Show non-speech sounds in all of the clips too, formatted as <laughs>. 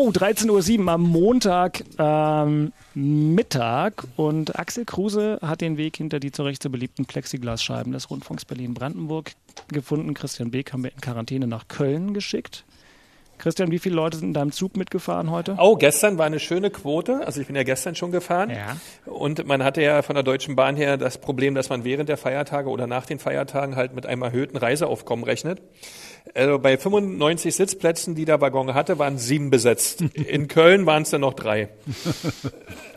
Oh, 13.07 Uhr am Montag ähm, Mittag und Axel Kruse hat den Weg hinter die zurecht so beliebten Plexiglasscheiben des Rundfunks Berlin-Brandenburg gefunden. Christian Beek haben wir in Quarantäne nach Köln geschickt. Christian, wie viele Leute sind in deinem Zug mitgefahren heute? Oh, gestern war eine schöne Quote. Also ich bin ja gestern schon gefahren. Ja. Und man hatte ja von der Deutschen Bahn her das Problem, dass man während der Feiertage oder nach den Feiertagen halt mit einem erhöhten Reiseaufkommen rechnet. Also bei 95 Sitzplätzen, die der Waggon hatte, waren sieben besetzt. In Köln waren es dann noch drei.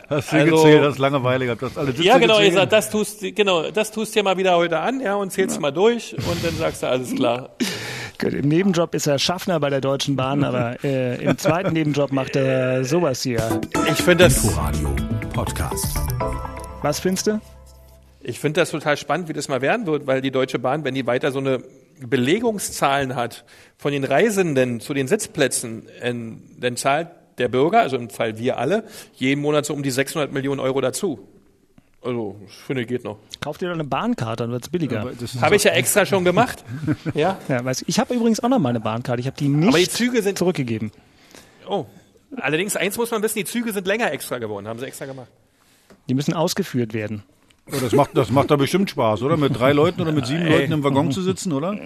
Hast du Also- gezählt, hast Langeweile gehabt, hast alle Sitze Ja, genau, ich sag, das tust, genau, das tust dir mal wieder heute an, ja, und zählst mal durch und dann sagst du, alles klar. Gut, Im Nebenjob ist er Schaffner bei der Deutschen Bahn, aber äh, im zweiten Nebenjob macht er sowas hier. Ich finde das, Inforadio Podcast. Was findest du? ich finde das total spannend, wie das mal werden wird, weil die Deutsche Bahn, wenn die weiter so eine Belegungszahlen hat von den Reisenden zu den Sitzplätzen, äh, dann zahlt der Bürger, also im Fall wir alle, jeden Monat so um die 600 Millionen Euro dazu. Also, ich finde, geht noch. Kauf dir doch eine Bahnkarte, dann wird's billiger. Aber das ist Habe ich ja extra schon gemacht. <laughs> Ja. Ja, weiß ich ich habe übrigens auch noch mal eine Bahnkarte. Ich habe die nicht Aber die Züge sind, zurückgegeben. oh. Allerdings, eins muss man wissen, die Züge sind länger extra geworden, haben sie extra gemacht. Die müssen ausgeführt werden. Oh, das, macht, das macht da bestimmt Spaß, oder? Mit drei Leuten oder mit sieben Ey. Leuten im Waggon zu sitzen, oder?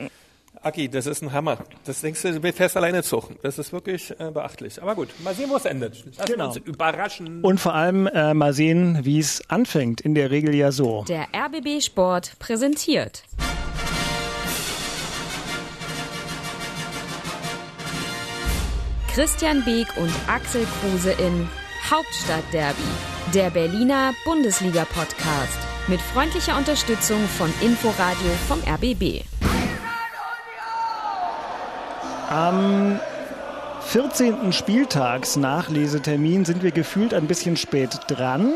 Aki, das ist ein Hammer. Das denkst du, du fährst alleine Zug. Das ist wirklich äh, beachtlich. Aber gut, mal sehen, wo es endet. Lassen Genau. wir uns überraschen. Und vor allem äh, mal sehen, wie es anfängt. In der Regel ja so. Der RBB Sport präsentiert. Christian Beek und Axel Kruse in Hauptstadtderby, der Berliner Bundesliga-Podcast. Mit freundlicher Unterstützung von Inforadio vom RBB. Am 14. Spieltagsnachlesetermin sind wir gefühlt ein bisschen spät dran.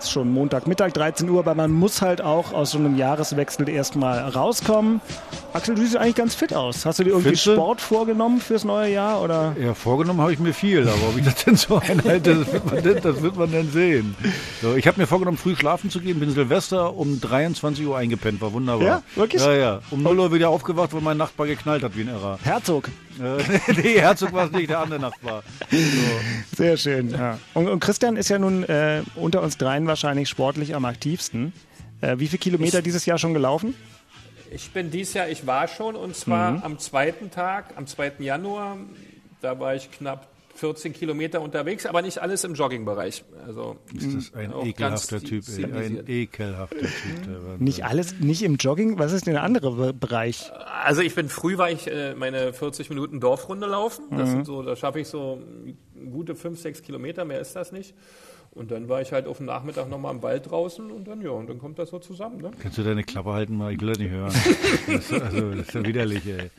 Ist schon Montagmittag, 13 Uhr, aber man muss halt auch aus so einem Jahreswechsel erstmal rauskommen. Axel, du siehst eigentlich ganz fit aus. Hast du dir irgendwie Findest du? Sport vorgenommen fürs neue Jahr? Oder? Ja, vorgenommen habe ich mir viel, aber ob ich das denn so <laughs> einhalte, das wird man, denn, das wird man dann sehen. So, ich habe mir vorgenommen, früh schlafen zu gehen, bin Silvester um 23 Uhr eingepennt, war wunderbar. Ja, wirklich? Ja, ja. Um 0 Uhr wieder aufgewacht, weil mein Nachbar geknallt hat wie ein Irrer. Herzog. Äh, <laughs> nee, Herzog war es nicht, der andere Nachbar. Sehr schön. Ja. Und, und Christian ist ja nun äh, unter uns dreien wahrscheinlich sportlich am aktivsten. Äh, wie viele Kilometer dieses Jahr schon gelaufen? Ich bin dieses Jahr, ich war schon, und zwar am zweiten Tag, am 2. Januar, da war ich knapp 14 Kilometer unterwegs, aber nicht alles im Joggingbereich. Also Ist das ein ekelhafter Typ, ey. Ein ekelhafter Typ. <laughs> Nicht alles, nicht im Jogging. Was ist denn der andere Be- Bereich? Also ich bin früh war ich äh, meine 40 Minuten Dorfrunde laufen. Das sind so, da schaffe ich so gute 5, 6 Kilometer, mehr ist das nicht. Und dann war ich halt auf dem Nachmittag nochmal im Wald draußen und dann ja, und dann kommt das so zusammen. Ne? Kannst du deine Klappe halten mal? Ich will das nicht hören. <laughs> Das ist, also, das ist ja widerlich, ey.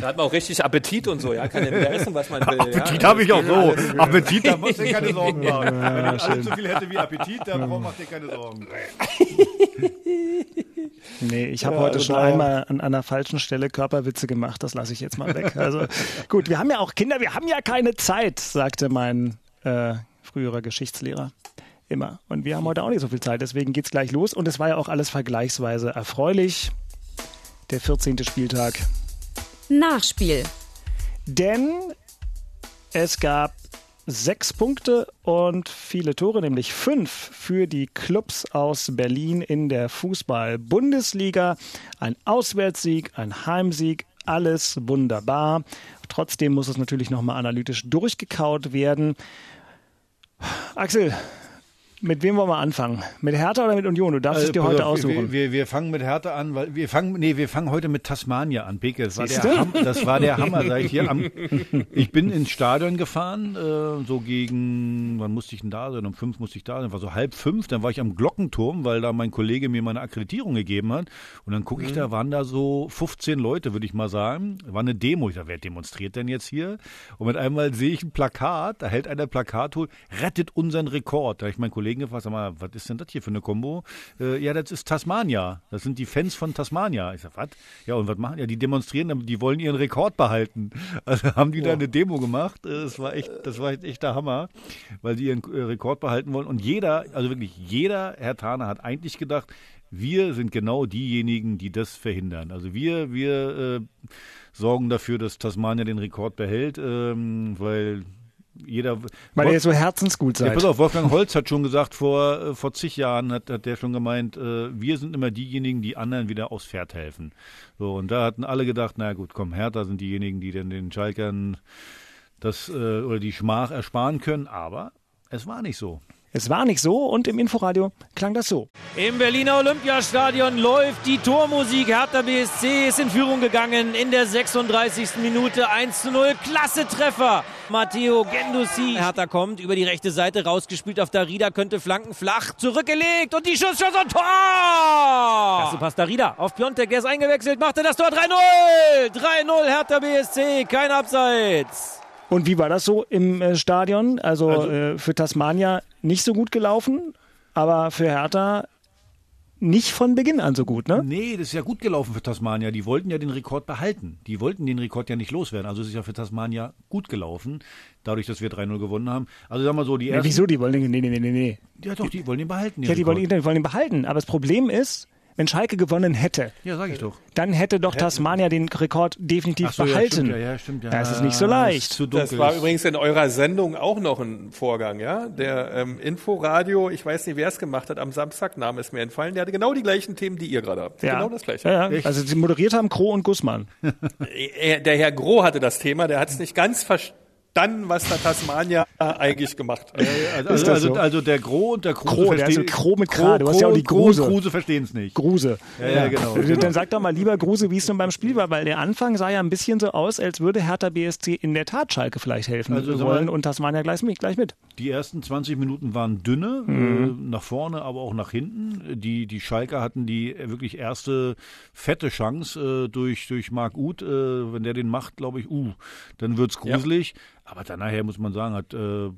Da hat man auch richtig Appetit und so, ja, kann ja wieder essen, was man will. Appetit ja. habe ich auch so. Appetit, da musst du dir keine <laughs> Sorgen machen. Wenn ich alles so viel hätte wie Appetit, dann macht dir keine Sorgen. <laughs> Nee, ich habe heute schon einmal an einer falschen Stelle Körperwitze gemacht. Das lasse ich jetzt mal weg. Also gut, wir haben ja auch Kinder, wir haben ja keine Zeit, sagte mein äh, früherer Geschichtslehrer. Immer. Und wir haben heute auch nicht so viel Zeit, deswegen geht's gleich los. Und es war ja auch alles vergleichsweise erfreulich. Der 14. Spieltag. Nachspiel. Denn es gab sechs Punkte und viele Tore, nämlich fünf für die Clubs aus Berlin in der Fußball-Bundesliga. Ein Auswärtssieg, ein Heimsieg, alles wunderbar. Trotzdem muss es natürlich nochmal analytisch durchgekaut werden. Axel, mit wem wollen wir anfangen? Mit Hertha oder mit Union? Du darfst es dir pass heute auf, aussuchen. Wir, wir, fangen mit Hertha an, weil wir fangen, nee, wir fangen heute mit Tasmania an. Beke, das war, der? Ham, das war der Hammer, sag ich hier. Am, <laughs> ich bin ins Stadion gefahren, äh, so gegen, wann musste ich denn da sein? Um fünf musste ich da sein, war so halb fünf. Dann war ich am Glockenturm, weil da mein Kollege mir meine Akkreditierung gegeben hat. Und dann gucke ich, da waren da so 15 Leute, würde ich mal sagen. War eine Demo. Ich dachte, wer demonstriert denn jetzt hier? Und mit einmal sehe ich ein Plakat, da hält einer Plakat rettet unseren Rekord. Da ich meinen Kollegen gefragt, sag mal, was ist denn das hier für eine Kombo? Äh, ja, das ist Tasmania. Das sind die Fans von Tasmania. Ich sag, was? Ja, und was machen? Ja, die demonstrieren, die wollen ihren Rekord behalten. <laughs> Also haben die da eine Demo gemacht. Äh, Das war echt, das war echt der Hammer, weil die ihren äh, Rekord behalten wollen. Und jeder, also wirklich jeder Herr Thaner hat eigentlich gedacht, wir sind genau diejenigen, die das verhindern. Also wir, wir äh, sorgen dafür, dass Tasmania den Rekord behält, ähm, weil jeder. Weil ihr so herzensgut Ja, seid. pass auf, Wolfgang Holz hat schon gesagt, vor, äh, vor zig Jahren hat, hat der schon gemeint, äh, wir sind immer diejenigen, die anderen wieder aufs Pferd helfen. So, und da hatten alle gedacht, na gut, komm, Hertha sind diejenigen, die dann den Schalkern das äh, oder die Schmach ersparen können, aber es war nicht so. Es war nicht so und im Inforadio klang das so. Im Berliner Olympiastadion läuft die Tormusik. Hertha BSC ist in Führung gegangen in der 36. Minute 1 zu 0. Klasse Treffer. Matteo Gendusi. Hertha kommt über die rechte Seite rausgespielt auf Darida, könnte flanken, flach zurückgelegt und die Schusschance und Tor! Erste Pass Darida auf Piontek, der ist eingewechselt, machte das Tor 3-0. 3-0 Hertha BSC, kein Abseits. Und wie war das so im äh, Stadion? Also, äh, für Tasmania nicht so gut gelaufen, aber für Hertha nicht von Beginn an so gut, ne? Nee, das ist ja gut gelaufen für Tasmania. Die wollten ja den Rekord behalten. Die wollten den Rekord ja nicht loswerden. Also es ist ja für Tasmania gut gelaufen, dadurch, dass wir 3-0 gewonnen haben. Also sagen wir so, die Ja, ersten... wieso? Die wollen den, nee, nee, nee, nee. Ja doch, die wollen den behalten. Den Ja, die wollen, die wollen ihn behalten. Aber das Problem ist, wenn Schalke gewonnen hätte, Ja, sag ich doch. dann hätte doch Tasmania den Rekord definitiv so, behalten. Ja, stimmt, ja, ja, stimmt, ja. Das ist nicht so leicht. dunkel. Das war übrigens in eurer Sendung auch noch ein Vorgang, ja. Der ähm, Inforadio, ich weiß nicht, wer es gemacht hat, am Samstag, Name ist mir entfallen, der hatte genau die gleichen Themen, die ihr gerade habt. ja. Genau das gleiche. Ja, ja. Also sie moderiert haben Kroh und Gussmann. <laughs> Er- Der Herr Groh hatte das Thema, der hat es nicht ganz verstanden, was da Tasmania eigentlich gemacht hat. Also, Ist also, also, so? also der Gro und der Kruse Kro, der so Kro mit K, du hast ja auch die Gruse. Kruse verstehen es nicht. Gruse. Ja, ja, genau, Dann genau. sag doch mal lieber Gruse, wie es nun beim Spiel war, weil der Anfang sah ja ein bisschen so aus, als würde Hertha BSC in der Tat Schalke vielleicht helfen Also, wollen mal- und Tasmania gleich mit. Gleich mit. Die ersten 20 Minuten waren dünne, Mhm. äh, nach vorne, aber auch nach hinten. Die, die Schalker hatten die wirklich erste fette Chance äh, durch, durch Marc Uth. Äh, wenn der den macht, glaube ich, uh, dann wird's gruselig. Aber dann nachher muss man sagen, hat, äh,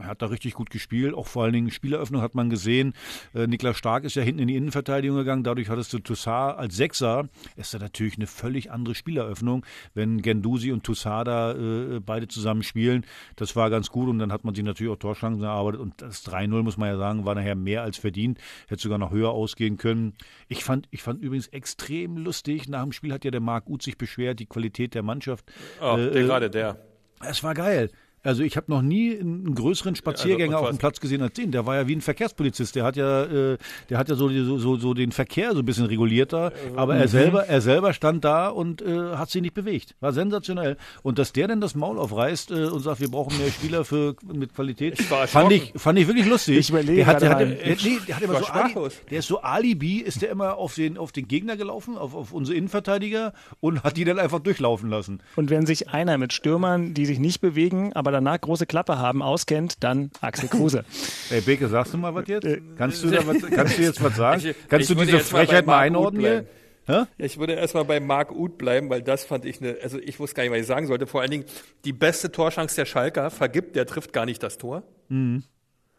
hat da richtig gut gespielt. Auch vor allen Dingen Spieleröffnung hat man gesehen. Äh, Niklas Stark ist ja hinten in die Innenverteidigung gegangen. Dadurch hattest du Toussaint als Sechser. Ist da natürlich eine völlig andere Spieleröffnung, wenn Gendusi und Toussaint da äh, beide zusammen spielen. Das war ganz gut und dann hat man sich natürlich auch Torchancen erarbeitet. Und das 3-0, muss man ja sagen, war nachher mehr als verdient. Hätte sogar noch höher ausgehen können. Ich fand, ich fand übrigens extrem lustig. Nach dem Spiel hat ja der Marc Uth sich beschwert, die Qualität der Mannschaft. Oh, der, äh, gerade der. Es war geil. Also ich habe noch nie einen größeren Spaziergänger Also, auf dem Platz gesehen als den. Der war ja wie ein Verkehrspolizist. Der hat ja, äh, der hat ja so, so, so, den Verkehr so ein bisschen reguliert da. Aber Mhm. er selber, er selber stand da und äh, hat sich nicht bewegt. War sensationell. Und dass der denn das Maul aufreißt äh, und sagt, wir brauchen mehr Spieler für mit Qualität, Ich fand ich, fand ich wirklich lustig. Ich überlege der hat, der, hat, gerade der, nee, der hat immer war so Ali, sprachlos. der ist so Alibi, ist der immer auf den, auf den Gegner gelaufen, auf, auf unsere Innenverteidiger und hat die dann einfach durchlaufen lassen. Und wenn sich einer mit Stürmern, die sich nicht bewegen, aber danach große Klappe haben, auskennt, dann Axel Kruse. <laughs> Ey, Beke, sagst du mal was jetzt? Kannst du, da was, kannst du jetzt was sagen? Ich- kannst ich du diese mal Frechheit mal Uth einordnen. Hä? Ich würde erstmal bei Marc Uth bleiben, weil das fand ich eine, also ich wusste gar nicht, was ich sagen sollte. Vor allen Dingen, die beste Torchance der Schalker vergibt, der trifft gar nicht das Tor. Mhm.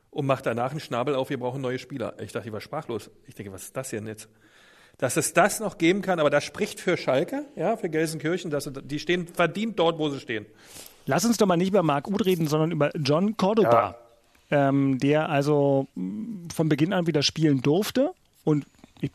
Und macht danach einen Schnabel auf, wir brauchen neue Spieler. Ich dachte, ich war sprachlos. Ich denke, was ist das hier denn jetzt? Dass es das noch geben kann, aber das spricht für Schalke, ja, für Gelsenkirchen, dass sie, die stehen verdient dort, wo sie stehen. Lass uns doch mal nicht über Marc Uth reden, sondern über John Cordoba, ähm, der also mh, von Beginn an wieder spielen durfte. Und ich,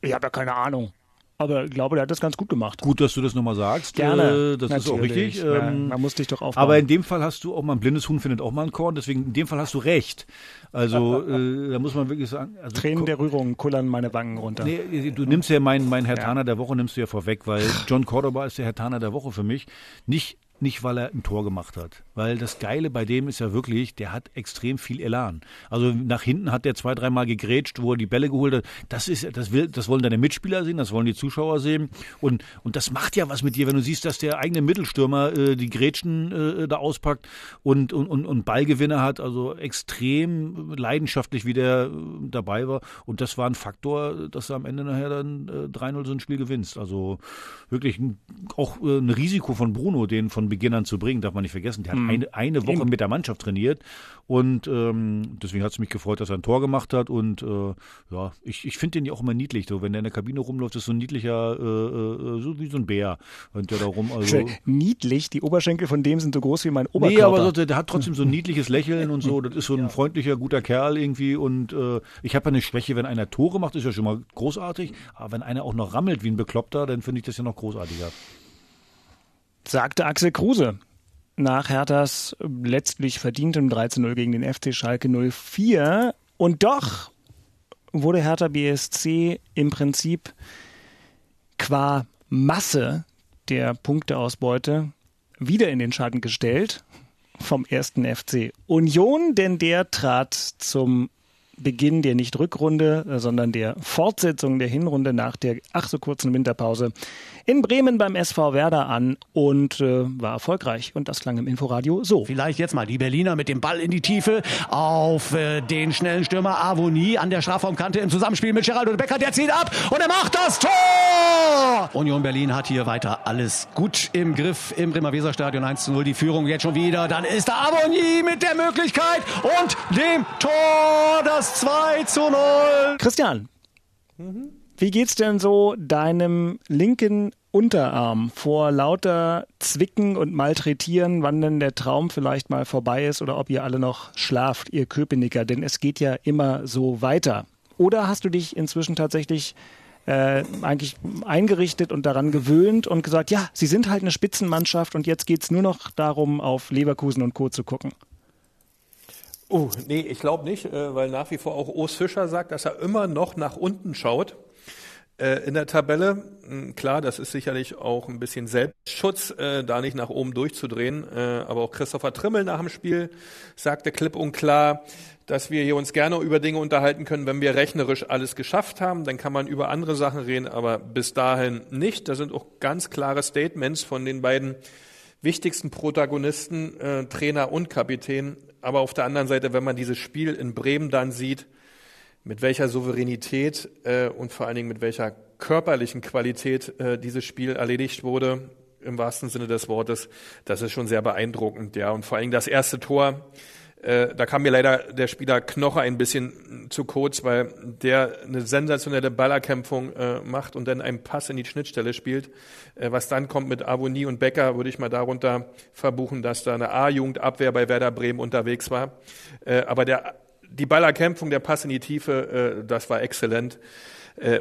ich habe ja keine Ahnung, aber ich glaube, der hat das ganz gut gemacht. Gut, dass du das nochmal sagst. Gerne. Äh, das ist auch Natürlich. richtig. Ja, Ähm, man muss dich doch aufbauen. aber in dem Fall hast du auch mal ein blindes Huhn findet auch mal ein Korn. Deswegen in dem Fall hast du recht. Also <laughs> äh, da muss man wirklich sagen. Also, Tränen der Rührung kullern meine Wangen runter. Nee, du nimmst ja meinen mein Herr Taner der Woche nimmst du ja vorweg, weil <laughs> John Cordoba ist der Herr Taner der Woche für mich. Nicht nicht, weil er ein Tor gemacht hat. Weil das Geile bei dem ist ja wirklich, der hat extrem viel Elan. Also nach hinten hat der zwei, dreimal gegrätscht, wo er die Bälle geholt hat. Das ist, das will, das wollen deine Mitspieler sehen, das wollen die Zuschauer sehen. Und, und das macht ja was mit dir, wenn du siehst, dass der eigene Mittelstürmer äh, die Grätschen äh, da auspackt und, und, und, und Ballgewinner hat. Also extrem leidenschaftlich, wie der äh, dabei war. Und das war ein Faktor, dass du am Ende nachher dann äh, 3-0 so ein Spiel gewinnst. Also wirklich ein, auch äh, ein Risiko von Bruno, den von Beginn an zu bringen, darf man nicht vergessen. Der hat eine, eine Woche mit der Mannschaft trainiert und ähm, deswegen hat es mich gefreut, dass er ein Tor gemacht hat und äh, ja, ich, ich finde den ja auch immer niedlich. So, wenn der in der Kabine rumläuft, ist so ein niedlicher, äh, äh, so wie so ein Bär. Und der da rum, also. Niedlich, die Oberschenkel von dem sind so groß wie mein Oberkörper. Nee, aber so, der hat trotzdem so ein niedliches Lächeln und so. Das ist so ein freundlicher, guter Kerl irgendwie. Und äh, ich habe ja eine Schwäche, wenn einer Tore macht, ist ja schon mal großartig. Aber wenn einer auch noch rammelt wie ein Bekloppter, dann finde ich das ja noch großartiger. Sagte Axel Kruse. nach Herthas letztlich verdientem 13-0 gegen den FC Schalke 04. Und doch wurde Hertha BSC im Prinzip qua Masse der Punkteausbeute wieder in den Schatten gestellt vom ersten FC Union, denn der trat zum Beginn der nicht Rückrunde, sondern der Fortsetzung der Hinrunde nach der ach so kurzen Winterpause in Bremen beim SV Werder an und äh, war erfolgreich. Und das klang im Inforadio so. Vielleicht jetzt mal die Berliner mit dem Ball in die Tiefe auf äh, den schnellen Stürmer Avoni an der Strafraumkante im Zusammenspiel mit Geraldo Becker. Der zieht ab und er macht das Tor! Union Berlin hat hier weiter alles gut im Griff im Bremer Weserstadion 1 zu 0. Die Führung jetzt schon wieder. Dann ist da Avoni mit der Möglichkeit und dem Tor das 2 zu 0. Christian, wie geht's denn so deinem linken Unterarm vor lauter Zwicken und Malträtieren, wann denn der Traum vielleicht mal vorbei ist oder ob ihr alle noch schlaft, ihr Köpenicker, denn es geht ja immer so weiter. Oder hast du dich inzwischen tatsächlich äh, eigentlich eingerichtet und daran gewöhnt und gesagt, ja, sie sind halt eine Spitzenmannschaft und jetzt geht's nur noch darum, auf Leverkusen und Co. zu gucken? Oh, nee, ich glaube nicht, äh, weil nach wie vor auch Urs Fischer sagt, dass er immer noch nach unten schaut äh, in der Tabelle. Hm, Klar, das ist sicherlich auch ein bisschen Selbstschutz, äh, da nicht nach oben durchzudrehen. Aber auch Christopher Trimmel nach dem Spiel sagte klipp und klar, dass wir hier uns gerne über Dinge unterhalten können, wenn wir rechnerisch alles geschafft haben. Dann kann man über andere Sachen reden, aber bis dahin nicht. Da sind auch ganz klare Statements von den beiden wichtigsten Protagonisten, äh, Trainer und Kapitän. Aber auf der anderen Seite, wenn man dieses Spiel in Bremen dann sieht, mit welcher Souveränität äh, und vor allen Dingen mit welcher körperlichen Qualität äh, dieses Spiel erledigt wurde, im wahrsten Sinne des Wortes, das ist schon sehr beeindruckend, ja. Und vor allen Dingen das erste Tor, äh, da kam mir leider der Spieler Knoche ein bisschen zu kurz, weil der eine sensationelle Ballerkämpfung äh, macht und dann einen Pass in die Schnittstelle spielt. Äh, was dann kommt mit Aboni und Becker, würde ich mal darunter verbuchen, dass da eine A-Jugendabwehr bei Werder Bremen unterwegs war. Äh, aber der die Ballerkämpfung, der Pass in die Tiefe, äh, das war exzellent.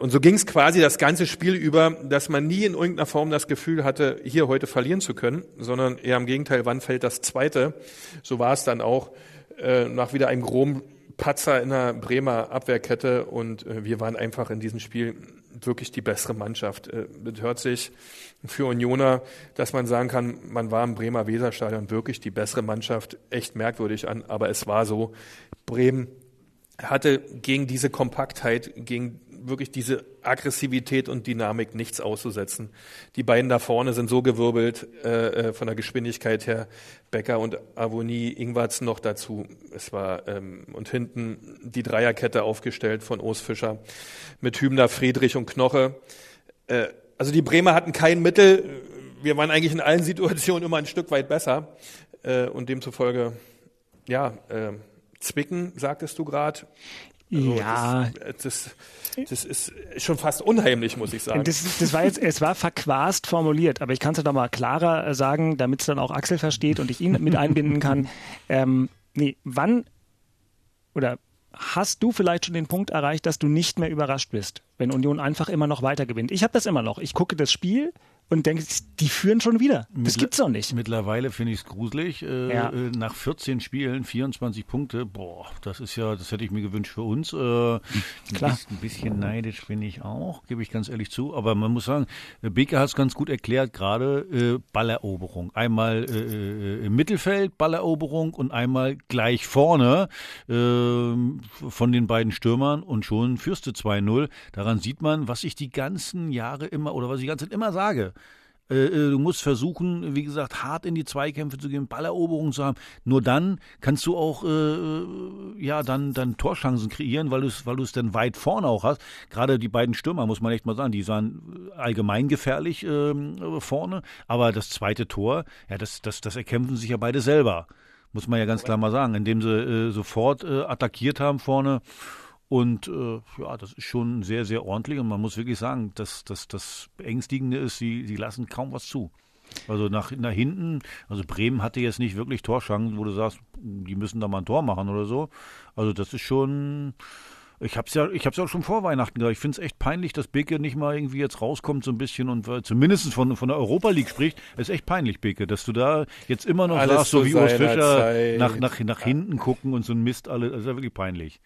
Und so ging es quasi das ganze Spiel über, dass man nie in irgendeiner Form das Gefühl hatte, hier heute verlieren zu können, sondern eher im Gegenteil, wann fällt das Zweite? So war es dann auch äh, nach wieder einem groben Patzer in der Bremer Abwehrkette und äh, wir waren einfach in diesem Spiel wirklich die bessere Mannschaft. Äh, das hört sich für Unioner, dass man sagen kann, man war im Bremer Weserstadion wirklich die bessere Mannschaft, echt merkwürdig an, aber es war so. Bremen hatte gegen diese Kompaktheit, gegen wirklich diese Aggressivität und Dynamik nichts auszusetzen. Die beiden da vorne sind so gewirbelt äh, äh von der Geschwindigkeit her. Becker und Avoni, Ingwarz noch dazu. Es war ähm, und hinten die Dreierkette aufgestellt von Urs Fischer mit Hübner, Friedrich und Knoche. Äh, also die Bremer hatten kein Mittel. Wir waren eigentlich in allen Situationen immer ein Stück weit besser äh, und demzufolge ja. Äh, Zwicken, sagtest du gerade. Also ja. Das, das, das, ist schon fast unheimlich, muss ich sagen. Das, das war jetzt, es war verquast formuliert, aber ich kann es ja doch mal klarer äh, sagen, damit es dann auch Axel versteht und ich ihn mit einbinden kann. <laughs> Ähm, nee, wann oder hast du vielleicht schon den Punkt erreicht, dass du nicht mehr überrascht bist, wenn Union einfach immer noch weiter gewinnt? Ich habe das immer noch. Ich gucke das Spiel und denke, die führen schon wieder. Das Mittler gibt's doch nicht. Mittlerweile finde ich es gruselig. Äh, ja. äh, nach 14 Spielen 24 Punkte, boah, das ist ja, das hätte ich mir gewünscht für uns. Äh, Klar. Ein bisschen neidisch bin ich auch, gebe ich ganz ehrlich zu. Aber man muss sagen, Beke hat es ganz gut erklärt, gerade äh, Balleroberung. Einmal äh, äh, im Mittelfeld Balleroberung und einmal gleich vorne äh, von den beiden Stürmern und schon führst du 2-0. Daran sieht man, was ich die ganzen Jahre immer oder was ich die ganze Zeit immer sage. Äh, äh, du musst versuchen, wie gesagt, hart in die Zweikämpfe zu gehen, Balleroberung zu haben. Nur dann kannst du auch äh, ja dann dann Torchancen kreieren, weil du es weil du es dann weit vorne auch hast. Gerade die beiden Stürmer muss man echt mal sagen, die sahen allgemein gefährlich äh, vorne, aber das zweite Tor, ja, das das das erkämpfen sich ja beide selber. Muss man ja ganz klar mal sagen, indem sie sofort attackiert haben vorne. Und äh, ja, das ist schon sehr, sehr ordentlich. Und man muss wirklich sagen, dass das, das Beängstigende ist, sie, sie lassen kaum was zu. Also nach, nach hinten, also Bremen hatte jetzt nicht wirklich Torschancen, wo du sagst, die müssen da mal ein Tor machen oder so. Also das ist schon Ich hab's ja, ich hab's ja auch schon vor Weihnachten gesagt. Ich finde es echt peinlich, dass Beke nicht mal irgendwie jetzt rauskommt so ein bisschen und äh, zumindest von, von der Europa League spricht. Es ist echt peinlich, Beke, dass du da jetzt immer noch Alles sagst, so wie Urs Fischer Zeit. nach, nach, nach hinten gucken und so ein Mist alles. Das ist ja wirklich peinlich.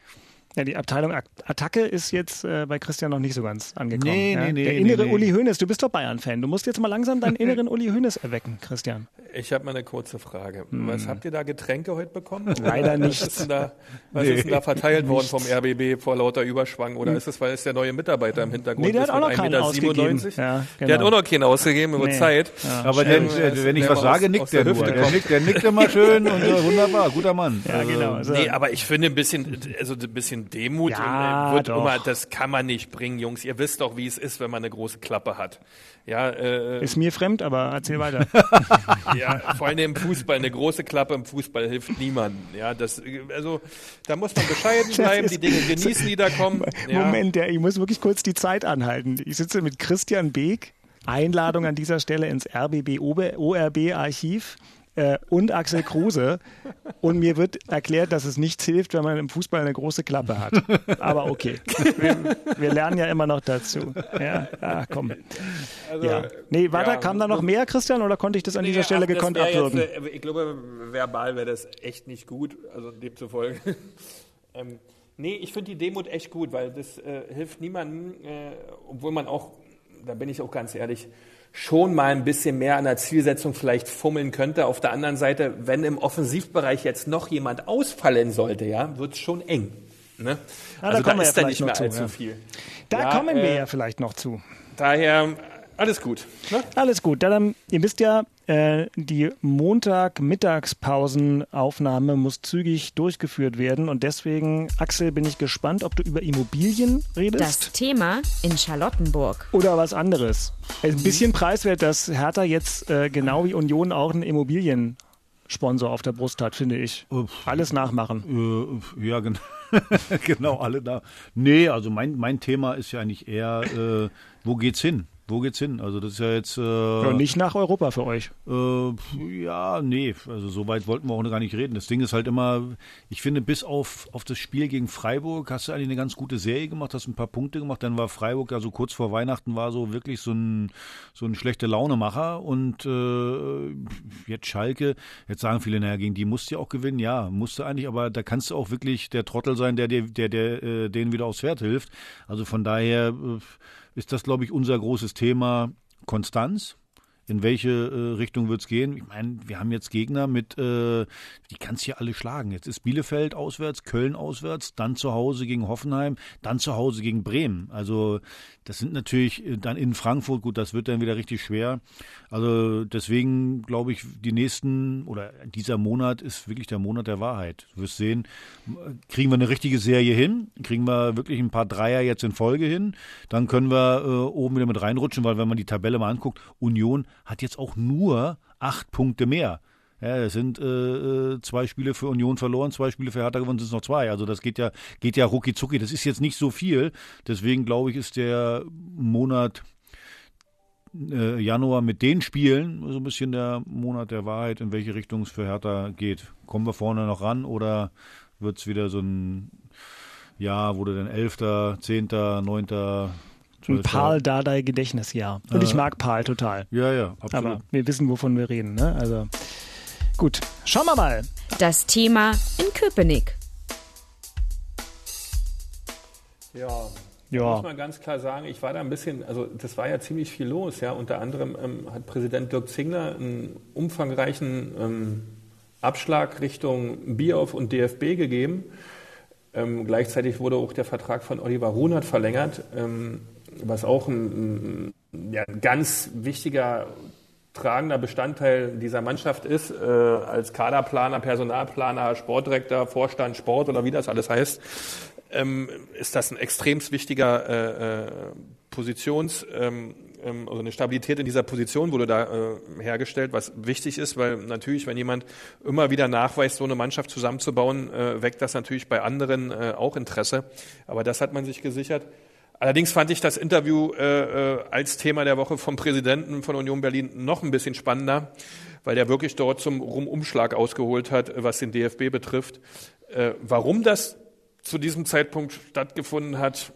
Ja, die Abteilung At- Attacke ist jetzt äh, bei Christian noch nicht so ganz angekommen. Nee, ja? nee, nee, Der nee, innere nee. Uli Hoeneß, du bist doch Bayern-Fan. Du musst jetzt mal langsam deinen inneren Uli Hoeneß erwecken, Christian. Ich habe mal eine kurze Frage. Was habt ihr da Getränke heute bekommen? Hm. Leider Was nichts. ist denn da, was ist denn da verteilt worden vom RBB vor lauter Überschwang? Oder ist es, weil es der neue Mitarbeiter im Hintergrund Nee, der ist hat auch mit noch keinen 1,97 ausgegeben. Meter? Ja, Der hat genau. auch noch keinen ausgegeben über Nee. Zeit. Aber Schön, der, dass wenn ich was sage, aus- nickt aus der der nur. Der nickt, der nickt immer schön und äh, <laughs> wunderbar, guter Mann. Ja, Also, genau. Also, Nee, aber ich finde ein bisschen, also ein bisschen Demut Ja, äh, wird doch. immer, das kann man nicht bringen, Jungs. Ihr wisst doch, wie es ist, wenn man eine große Klappe hat. Ja, äh, ist mir fremd, aber erzähl weiter. <laughs> ja, vor allem im Fußball, eine große Klappe im Fußball hilft niemandem. Ja, das, also, da muss man bescheiden bleiben, die Dinge genießen, die da kommen. Ja. Moment, der, ich muss wirklich kurz die Zeit anhalten. Ich sitze mit Christian Beek. Einladung an dieser Stelle ins RBB ORB-Archiv. Äh, und Axel Kruse. Und mir wird erklärt, dass es nichts hilft, wenn man im Fußball eine große Klappe hat. Aber okay. Wir, wir lernen ja immer noch dazu. Ja, ah, komm. ja. Nee, da, ja, kam da noch mehr, Christian, oder konnte ich das an dieser Nee, Stelle ach, das gekonnt abwürgen? Jetzt, ich glaube, verbal wäre das echt nicht gut, also demzufolge. <laughs> ähm, nee, ich finde die Demut echt gut, weil das äh, hilft niemandem, äh, obwohl man auch, da bin ich auch ganz ehrlich, schon mal ein bisschen mehr an der Zielsetzung vielleicht fummeln könnte. Auf der anderen Seite, wenn im Offensivbereich jetzt noch jemand ausfallen sollte, ja, wird es schon eng. Ne? da also da kommen wir ist ja da nicht vielleicht mehr noch zu, allzu ja. viel. Da Ja, kommen wir äh, ja vielleicht noch zu. Daher alles gut. Ne? Alles gut. Dann, ihr wisst ja, äh, die Montag-Mittagspausenaufnahme muss zügig durchgeführt werden. Und deswegen, Axel, bin ich gespannt, ob du über Immobilien redest. Das Thema in Charlottenburg. oder was anderes. Es ist ein bisschen preiswert, dass Hertha jetzt äh, genau wie Union auch einen Immobiliensponsor auf der Brust hat, finde ich. Uff. Alles nachmachen. Äh, ja, genau. <laughs> genau, alle da. Nee, also mein, mein Thema ist ja eigentlich eher, äh, wo geht's hin? Wo geht's hin? Also das ist ja jetzt. Äh, Ja, nicht nach Europa für euch. Äh, ja, nee, also so weit wollten wir auch noch gar nicht reden. Das Ding ist halt immer, ich finde, bis auf, auf das Spiel gegen Freiburg hast du eigentlich eine ganz gute Serie gemacht, hast ein paar Punkte gemacht. Dann war Freiburg, also kurz vor Weihnachten, war so wirklich so ein, so ein schlechte Launemacher. Und äh, jetzt Schalke, jetzt sagen viele, naja, gegen die musst du ja auch gewinnen. Ja, musst du eigentlich, aber da kannst du auch wirklich der Trottel sein, der, der, der, der äh, denen wieder aufs Pferd hilft. Also von daher äh, ist das, glaube ich, unser großes Thema Konstanz. In welche äh, Richtung wird's gehen? Ich meine, wir haben jetzt Gegner mit, äh, die kannst hier alle schlagen. Jetzt ist Bielefeld auswärts, Köln auswärts, dann zu Hause gegen Hoffenheim, dann zu Hause gegen Bremen. Also das sind natürlich äh, dann in Frankfurt, gut, das wird dann wieder richtig schwer. Also deswegen glaube ich, die nächsten oder dieser Monat ist wirklich der Monat der Wahrheit. Du wirst sehen, kriegen wir eine richtige Serie hin, kriegen wir wirklich ein paar Dreier jetzt in Folge hin, dann können wir äh, oben wieder mit reinrutschen, weil wenn man die Tabelle mal anguckt, Union hat jetzt auch nur acht Punkte mehr. Ja, es sind äh, äh, zwei Spiele für Union verloren, zwei Spiele für Hertha gewonnen, sind es noch zwei. Also das geht ja, geht ja rucki zucki. Das ist jetzt nicht so viel. Deswegen glaube ich, ist der Monat äh, Januar mit den Spielen so ein bisschen der Monat der Wahrheit, in welche Richtung es für Hertha geht. Kommen wir vorne noch ran oder wird es wieder so ein Jahr, wo du dann Elfter, Zehnter, Neunter, Ein Paul Dardai Gedächtnisjahr. Und ich mag Paul total. Ja, ja, absolut. Aber wir wissen, wovon wir reden. Ne? Also gut, schauen wir mal. Das Thema in Köpenick. Ja, Ja. muss man ganz klar sagen, ich war da ein bisschen, also das war ja ziemlich viel los, ja. Unter anderem ähm, hat Präsident Dirk Zingler einen umfangreichen ähm, Abschlag Richtung Bierhoff und DFB gegeben. Ähm, gleichzeitig wurde auch der Vertrag von Oliver Runert verlängert, ähm, was auch ein, ein, ja, ein ganz wichtiger tragender Bestandteil dieser Mannschaft ist, äh, als Kaderplaner, Personalplaner, Sportdirektor, Vorstand Sport oder wie das alles heißt, ähm, ist das ein extrem wichtiger äh, äh, Positions, ähm, ähm, also eine Stabilität in dieser Position wurde da äh, hergestellt, was wichtig ist, weil natürlich, wenn jemand immer wieder nachweist, so eine Mannschaft zusammenzubauen, äh, weckt das natürlich bei anderen äh, auch Interesse. Aber das hat man sich gesichert. Allerdings fand ich das Interview äh, äh, als Thema der Woche vom Präsidenten von Union Berlin noch ein bisschen spannender, weil der wirklich dort zum Rumumschlag ausgeholt hat, was den DFB betrifft. Äh, warum das zu diesem Zeitpunkt stattgefunden hat,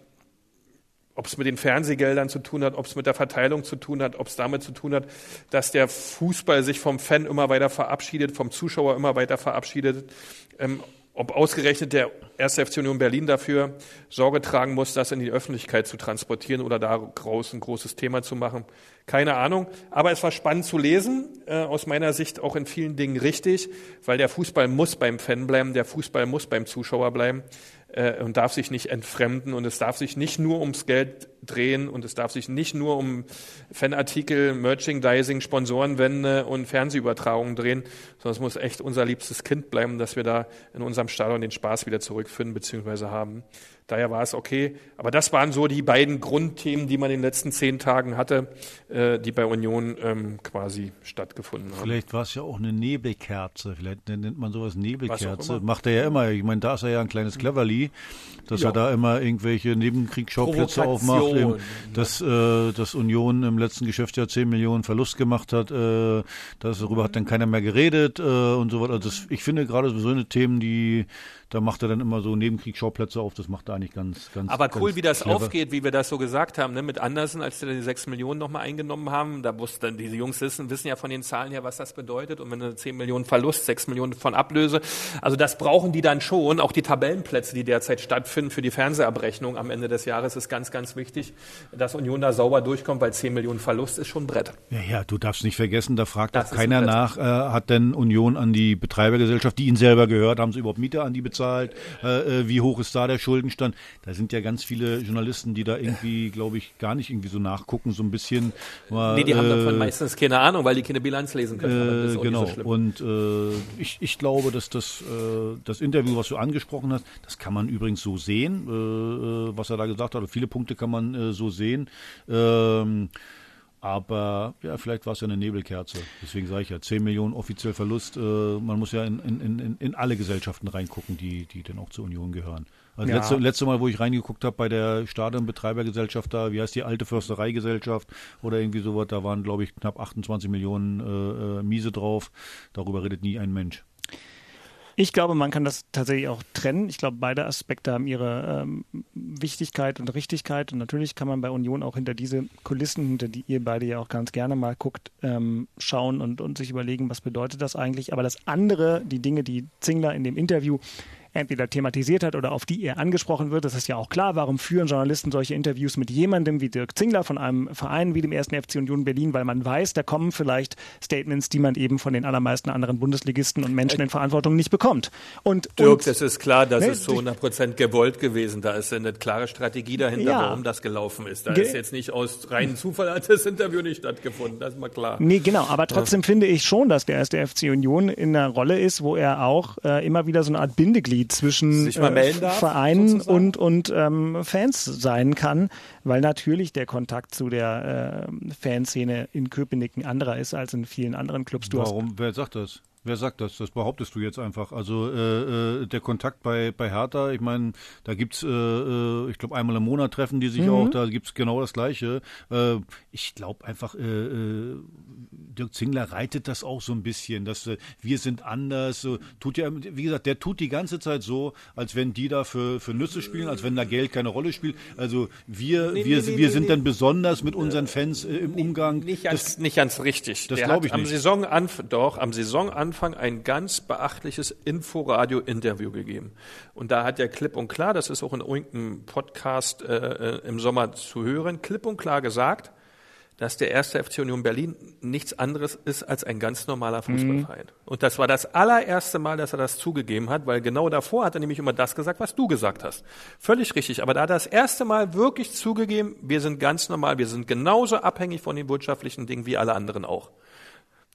ob es mit den Fernsehgeldern zu tun hat, ob es mit der Verteilung zu tun hat, ob es damit zu tun hat, dass der Fußball sich vom Fan immer weiter verabschiedet, vom Zuschauer immer weiter verabschiedet, ähm, ob ausgerechnet der 1. FC Union Berlin dafür Sorge tragen muss, das in die Öffentlichkeit zu transportieren oder daraus ein großes Thema zu machen. Keine Ahnung. Aber es war spannend zu lesen, äh, aus meiner Sicht auch in vielen Dingen richtig, weil der Fußball muss beim Fan bleiben, der Fußball muss beim Zuschauer bleiben äh, und darf sich nicht entfremden und es darf sich nicht nur ums Geld drehen und es darf sich nicht nur um Fanartikel, Merchandising, Sponsorenwände und Fernsehübertragungen drehen, sondern es muss echt unser liebstes Kind bleiben, dass wir da in unserem Stadion den Spaß wieder zurückfinden bzw. haben. Daher war es okay. Aber das waren so die beiden Grundthemen, die man in den letzten zehn Tagen hatte, äh, die bei Union ähm, quasi stattgefunden haben. Vielleicht war es ja auch eine Nebelkerze. Vielleicht nennt man sowas Nebelkerze. Macht er ja immer. Ich meine, da ist er ja ein kleines Cleverly, dass ja. er da immer irgendwelche Nebenkriegsschauplätze aufmacht. Eben, dass, äh, dass Union im letzten Geschäftsjahr 10 Millionen Verlust gemacht hat. Äh, darüber hat dann keiner mehr geredet äh, und so weiter. Also das, ich finde gerade so eine Themen, die da macht er dann immer so Nebenkriegsschauplätze auf. Das macht er eigentlich ganz, ganz. Aber cool, ganz wie das clever. aufgeht, wie wir das so gesagt haben, ne? mit Andersen, als wir die sechs Millionen nochmal eingenommen haben. Da wussten diese Jungs wissen, wissen ja von den Zahlen her, was das bedeutet. Und wenn eine zehn Millionen Verlust, sechs Millionen von Ablöse. Also das brauchen die dann schon. Auch die Tabellenplätze, die derzeit stattfinden für die Fernsehabrechnung am Ende des Jahres, ist ganz, ganz wichtig, dass Union da sauber durchkommt, weil zehn Millionen Verlust ist schon ein Brett. Ja, ja, du darfst nicht vergessen, da fragt das auch keiner nach, äh, hat denn Union an die Betreibergesellschaft, die ihnen selber gehört, haben sie überhaupt Mieter an die bezahlt? Äh, äh, wie hoch ist da der Schuldenstand. Da sind ja ganz viele Journalisten, die da irgendwie, glaube ich, gar nicht irgendwie so nachgucken, so ein bisschen. Mal, nee, die äh, haben davon meistens keine Ahnung, weil die keine Bilanz lesen können. Äh, genau. So Und äh, ich, ich glaube, dass das, äh, das Interview, was du angesprochen hast, das kann man übrigens so sehen, äh, äh was er da gesagt hat. Viele Punkte kann man äh, so sehen. Ähm, aber ja, vielleicht war es ja eine Nebelkerze. Deswegen sage ich ja, 10 Millionen offiziell Verlust. Äh, man muss ja in, in, in, in alle Gesellschaften reingucken, die, die dann auch zur Union gehören. Also ja. letzte, letzte Mal, wo ich reingeguckt habe bei der Stadionbetreibergesellschaft da, wie heißt die alte Förstereigesellschaft oder irgendwie sowas, da waren, glaube ich, knapp 28 Millionen äh, äh, Miese drauf. Darüber redet nie ein Mensch. Ich glaube, man kann das tatsächlich auch trennen. Ich glaube, beide Aspekte haben ihre ähm, Wichtigkeit und Richtigkeit. Und natürlich kann man bei Union auch hinter diese Kulissen, hinter die ihr beide ja auch ganz gerne mal guckt, ähm, schauen und, und sich überlegen, was bedeutet das eigentlich. Aber das andere, die Dinge, die Zingler in dem Interview entweder thematisiert hat oder auf die er angesprochen wird. Das ist ja auch klar, warum führen Journalisten solche Interviews mit jemandem wie Dirk Zingler von einem Verein wie dem 1. FC Union Berlin, weil man weiß, da kommen vielleicht Statements, die man eben von den allermeisten anderen Bundesligisten und Menschen in Verantwortung nicht bekommt. Und, Dirk, und, das ist klar, das ne, ist zu 100 Prozent gewollt gewesen. Da ist eine klare Strategie dahinter, ja, warum das gelaufen ist. Da ist jetzt nicht aus reinem Zufall hat das Interview nicht stattgefunden, das ist mal klar. Nee, genau, aber trotzdem ja. finde ich schon, dass der 1. FC Union in einer Rolle ist, wo er auch äh, immer wieder so eine Art Bindeglied zwischen äh, Vereinen und, und ähm, Fans sein kann, weil natürlich der Kontakt zu der äh, Fanszene in Köpenick ein anderer ist als in vielen anderen Clubs. Du Warum? Wer sagt das? Wer sagt das? Das behauptest du jetzt einfach. Also äh, äh, der Kontakt bei, bei Hertha, ich meine, da gibt's, äh, äh, ich glaube, einmal im Monat treffen die sich mhm. auch, da gibt's genau das Gleiche. Äh, ich glaube einfach, äh, Dirk Zingler reitet das auch so ein bisschen, dass wir sind anders. So, tut ja, wie gesagt, der tut die ganze Zeit so, als wenn die da für, für Nüsse spielen, als wenn da Geld keine Rolle spielt. Also wir, nee, wir, nee, wir nee, sind dann besonders mit unseren Fans im Umgang. Nicht ganz, das, nicht ganz richtig. Das glaube ich nicht. Am Saisonanfang, doch, am Saisonanfang Anfang ein ganz beachtliches Inforadio-Interview gegeben. Und da hat er klipp und klar, das ist auch in irgendeinem Podcast äh, äh im Sommer zu hören, klipp und klar gesagt, dass der erste FC Union Berlin nichts anderes ist als ein ganz normaler Fußballverein. Mhm. Und das war das allererste Mal, dass er das zugegeben hat, weil genau davor hat er nämlich immer das gesagt, was du gesagt hast. Völlig richtig. Aber da hat er das erste Mal wirklich zugegeben, wir sind ganz normal, wir sind genauso abhängig von den wirtschaftlichen Dingen wie alle anderen auch.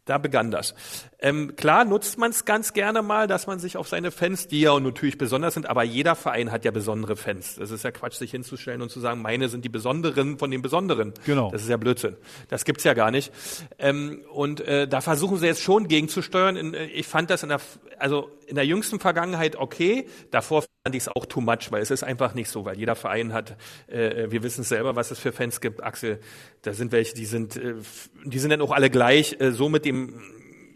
Da begann das. Ähm, klar nutzt man es ganz gerne mal, dass man sich auf seine Fans, die ja natürlich besonders sind, aber jeder Verein hat ja besondere Fans. Das ist ja Quatsch, sich hinzustellen und zu sagen, meine sind die Besonderen von den Besonderen. Genau. Das ist ja Blödsinn. Das gibt's ja gar nicht. Ähm, und äh, da versuchen sie jetzt schon gegenzusteuern. In, äh, ich fand das in der, also in der jüngsten Vergangenheit okay. Davor fand ich es auch too much, weil es ist einfach nicht so, weil jeder Verein hat, äh, wir wissen es selber, was es für Fans gibt. Axel, da sind welche, die sind, äh, die sind dann auch alle gleich, äh, so mit dem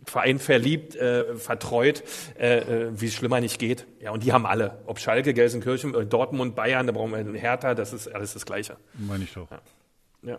Verein verliebt, äh, vertreut, äh, äh wie es schlimmer nicht geht. Ja, und die haben alle. Ob Schalke, Gelsenkirchen, äh, Dortmund, Bayern, da brauchen wir einen Hertha, das ist alles das Gleiche. Meine ich doch. Ja. ja.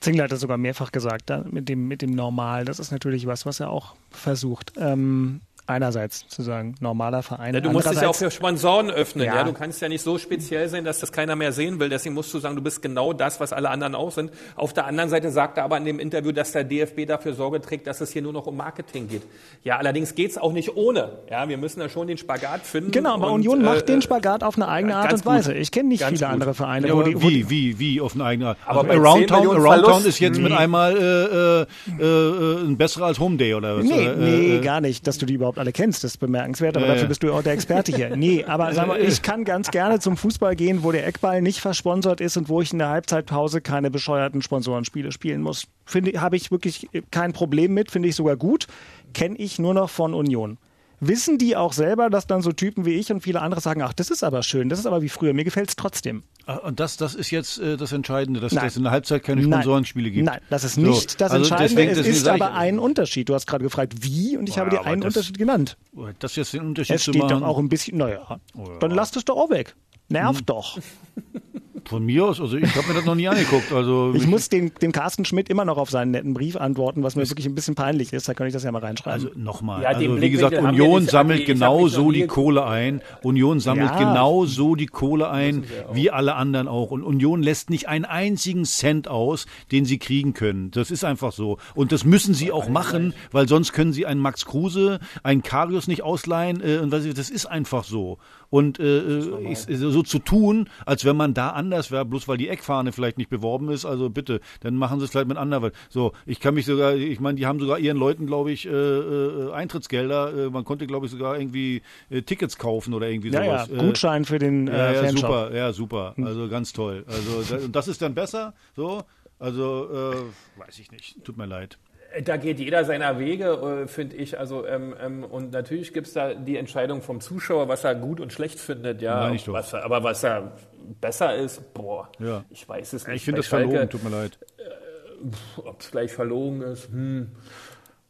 Zingler hat das sogar mehrfach gesagt, da, mit, dem, mit dem Normal. Das ist natürlich was, was er auch versucht. Ähm, einerseits zu sagen, normaler Verein. Ja, du musst dich ja auch für Sponsoren öffnen. Ja. ja. Du kannst ja nicht so speziell sein, dass das keiner mehr sehen will. Deswegen musst du sagen, du bist genau das, was alle anderen auch sind. Auf der anderen Seite sagt er aber in dem Interview, dass der DFB dafür Sorge trägt, dass es hier nur noch um Marketing geht. Ja, allerdings geht's auch nicht ohne. Ja, wir müssen da schon den Spagat finden. Genau, aber und, Union äh, macht den Spagat auf eine eigene Art und Weise. Ich kenne nicht ganz viele gut. andere Vereine. Ja, wo die, wo wie, wie, wie auf eine eigene Art? Aber also Around Town, Around Town ist jetzt mit einmal äh, äh, äh, ein besserer als Home Day oder was? Nee, nee, gar nicht, dass du die überhaupt alle kennst. Das bemerkenswert, aber äh. dafür bist du auch der Experte hier. <laughs> Nee, aber sag mal, ich kann ganz gerne zum Fußball gehen, wo der Eckball nicht versponsert ist und wo ich in der Halbzeitpause keine bescheuerten Sponsorenspiele spielen muss. Finde, habe ich wirklich kein Problem mit, finde ich sogar gut. Kenne ich nur noch von Union wissen die auch selber, dass dann so Typen wie ich und viele andere sagen, ach, das ist aber schön, das ist aber wie früher, mir gefällt es trotzdem. Ah, und das, das ist jetzt äh, das Entscheidende, dass es in der Halbzeit keine Sponsorenspiele gibt. Nein, das ist nicht so. das also Entscheidende. Deswegen, es ist aber ein Unterschied. Du hast gerade gefragt, wie, und ich Boah, habe dir einen das, Unterschied genannt. Das jetzt den Unterschied es steht doch auch ein bisschen, naja, oh, ja. dann lass das doch auch weg. Nervt hm. doch. <laughs> Von mir aus, also ich habe mir das noch nie angeguckt. Also <laughs> ich, ich muss dem, dem Carsten Schmidt immer noch auf seinen netten Brief antworten, was mir wirklich ein bisschen peinlich ist. Da kann ich das ja mal reinschreiben. Also nochmal. Ja, also wie gesagt, Union sammelt genau so die Kohle ein. Union sammelt ja. genau so die Kohle ein, wie alle anderen auch. Und Union lässt nicht einen einzigen Cent aus, den sie kriegen können. Das ist einfach so. Und das müssen sie auch machen, weil sonst können sie einen Max Kruse, einen Karius nicht ausleihen. Äh, und das ist einfach so und äh, äh so zu tun, als wenn man da anders wäre, bloß weil die Eckfahne vielleicht nicht beworben ist. Also bitte, dann machen sie es vielleicht mit anderen. So, ich kann mich sogar, ich meine, die haben sogar ihren Leuten, glaube ich, äh, äh, Eintrittsgelder. Äh, man konnte, glaube ich, sogar irgendwie äh, Tickets kaufen oder irgendwie ja, sowas. Ja, Gutschein für den äh, ja, ja, super, ja, super. Hm. Also ganz toll. Also und das ist dann besser. So, also äh, weiß ich nicht. Tut mir leid. Da geht jeder seiner Wege, äh, finde ich. Also ähm, ähm, und natürlich gibt es da die Entscheidung vom Zuschauer, was er gut und schlecht findet, ja. Nein, was er, aber was er besser ist, boah, ja. ich weiß es nicht. Ich finde das verlogen, tut mir leid. Äh, Ob es gleich verlogen ist, hm.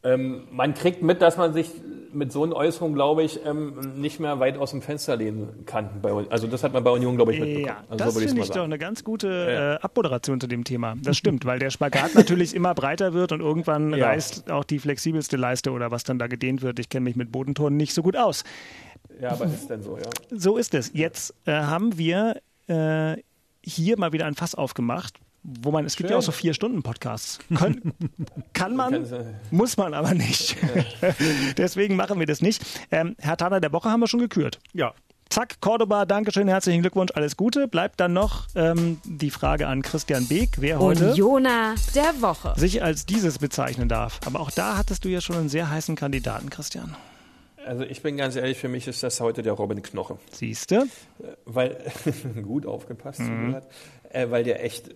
Ähm, man kriegt mit, dass man sich mit so einer Äußerung, glaube ich, ähm, nicht mehr weit aus dem Fenster lehnen kann. also das hat man bei Union, glaube ich, mitbekommen. Ja, also das so finde ich doch eine ganz gute ja. äh, Abmoderation zu dem Thema. Das stimmt, weil der Spagat <laughs> natürlich immer breiter wird und irgendwann ja. reißt auch die flexibelste Leiste oder was dann da gedehnt wird. Ich kenne mich mit Bodentonen nicht so gut aus. Ja, aber ist denn so, ja. So ist es. Jetzt äh, haben wir äh, hier mal wieder ein Fass aufgemacht, wo man, es gibt ja auch so vier Stunden Podcasts. Können, <laughs> kann man, muss man aber nicht. <laughs> Deswegen machen wir das nicht. Ähm, Herr Taner der Woche haben wir schon gekürt. Ja. Zack, Cordoba, Dankeschön, herzlichen Glückwunsch, alles Gute. Bleibt dann noch ähm, die Frage an Christian Beek, wer heute Unioner der Woche sich als dieses bezeichnen darf. Aber auch da hattest du ja schon einen sehr heißen Kandidaten, Christian. Also ich bin ganz ehrlich, für mich ist das heute der Robin Knoche. Siehste? Äh, weil, <laughs> gut aufgepasst, mhm. äh, weil der echt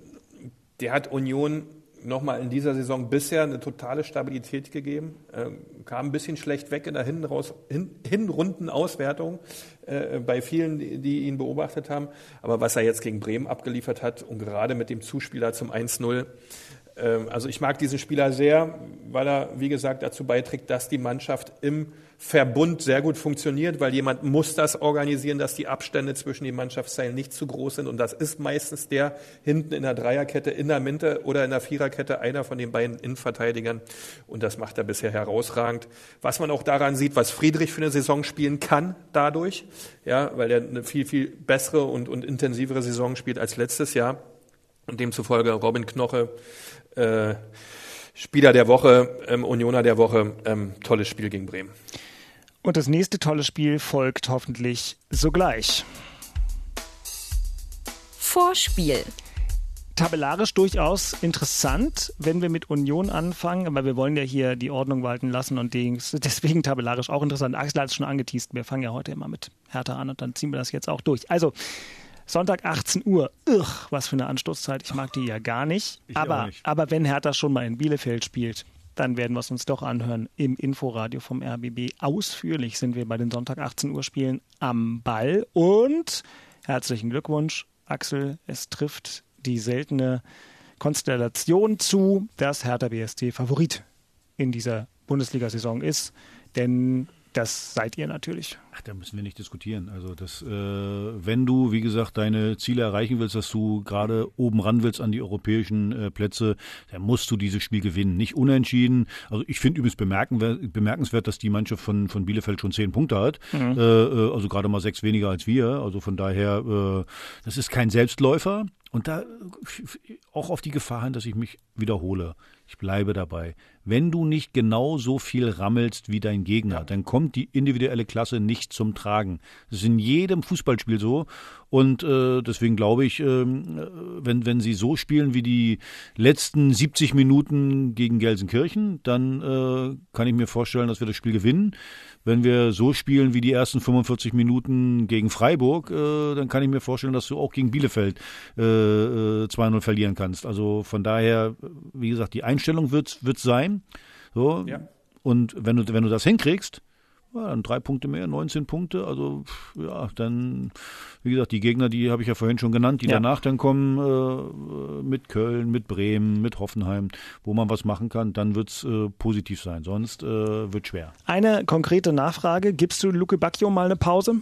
der hat Union nochmal in dieser Saison bisher eine totale Stabilität gegeben, äh, kam ein bisschen schlecht weg in der Hinraus, hin, Hinrundenauswertung äh, bei vielen, die, die, ihn beobachtet haben. Aber was er jetzt gegen Bremen abgeliefert hat und gerade mit dem Zuspieler zum 1-0, äh, also ich mag diesen Spieler sehr, weil er, wie gesagt, dazu beiträgt, dass die Mannschaft im Verbund sehr gut funktioniert, weil jemand muss das organisieren, dass die Abstände zwischen den Mannschaftsteilen nicht zu groß sind. Und das ist meistens der hinten in der Dreierkette, in der Mitte oder in der Viererkette, einer von den beiden Innenverteidigern. Und das macht er bisher herausragend. Was man auch daran sieht, was Friedrich für eine Saison spielen kann dadurch, ja, weil er eine viel, viel bessere und, und intensivere Saison spielt als letztes Jahr. Und demzufolge Robin Knoche, äh, Spieler der Woche, ähm, Unioner der Woche, ähm, tolles Spiel gegen Bremen. Und das nächste tolle Spiel folgt hoffentlich sogleich. Vorspiel. Tabellarisch durchaus interessant, wenn wir mit Union anfangen, aber wir wollen ja hier die Ordnung walten lassen und deswegen tabellarisch auch interessant. Axel hat es schon angeteased, wir fangen ja heute immer mit Hertha an und dann ziehen wir das jetzt auch durch. Also, Sonntag 18 Uhr. Ugh, was für eine Anstoßzeit. Ich mag die ja gar nicht. Ich aber, nicht. aber wenn Hertha schon mal in Bielefeld spielt, dann werden wir es uns doch anhören im Inforadio vom RBB. Ausführlich sind wir bei den Sonntag 18 Uhr Spielen am Ball und herzlichen Glückwunsch, Axel. Es trifft die seltene Konstellation zu, dass Hertha BST Favorit in dieser Bundesliga-Saison ist. Denn das seid ihr natürlich. Ach, da müssen wir nicht diskutieren. Also das, äh, wenn du, wie gesagt, deine Ziele erreichen willst, dass du gerade oben ran willst an die europäischen äh, Plätze, dann musst du dieses Spiel gewinnen. Nicht unentschieden. Also ich finde übrigens bemerkenswert, dass die Mannschaft von, von Bielefeld schon zehn Punkte hat. Mhm. Äh, äh, also gerade mal sechs weniger als wir. Also von daher, äh, das ist kein Selbstläufer. Und da auch auf die Gefahr hin, dass ich mich wiederhole. Ich bleibe dabei. Wenn du nicht genau so viel rammelst wie dein Gegner, dann kommt die individuelle Klasse nicht zum Tragen. Das ist in jedem Fußballspiel so. Und äh, deswegen glaube ich, äh, wenn, wenn sie so spielen wie die letzten 70 Minuten gegen Gelsenkirchen, dann äh, kann ich mir vorstellen, dass wir das Spiel gewinnen. Wenn wir so spielen wie die ersten 45 Minuten gegen Freiburg, äh, dann kann ich mir vorstellen, dass du auch gegen Bielefeld äh, 2-0 äh, verlieren kannst. Also von daher, wie gesagt, die Einstellung wird, wird sein. So. Ja. Und wenn du, wenn du das hinkriegst, ja, dann drei Punkte mehr, 19 Punkte. Also ja, dann, wie gesagt, die Gegner, die habe ich ja vorhin schon genannt, die ja. danach dann kommen äh, mit Köln, mit Bremen, mit Hoffenheim, wo man was machen kann, dann wird es äh, positiv sein. Sonst äh, wird schwer. Eine konkrete Nachfrage: Gibst du Luke Bacchio mal eine Pause?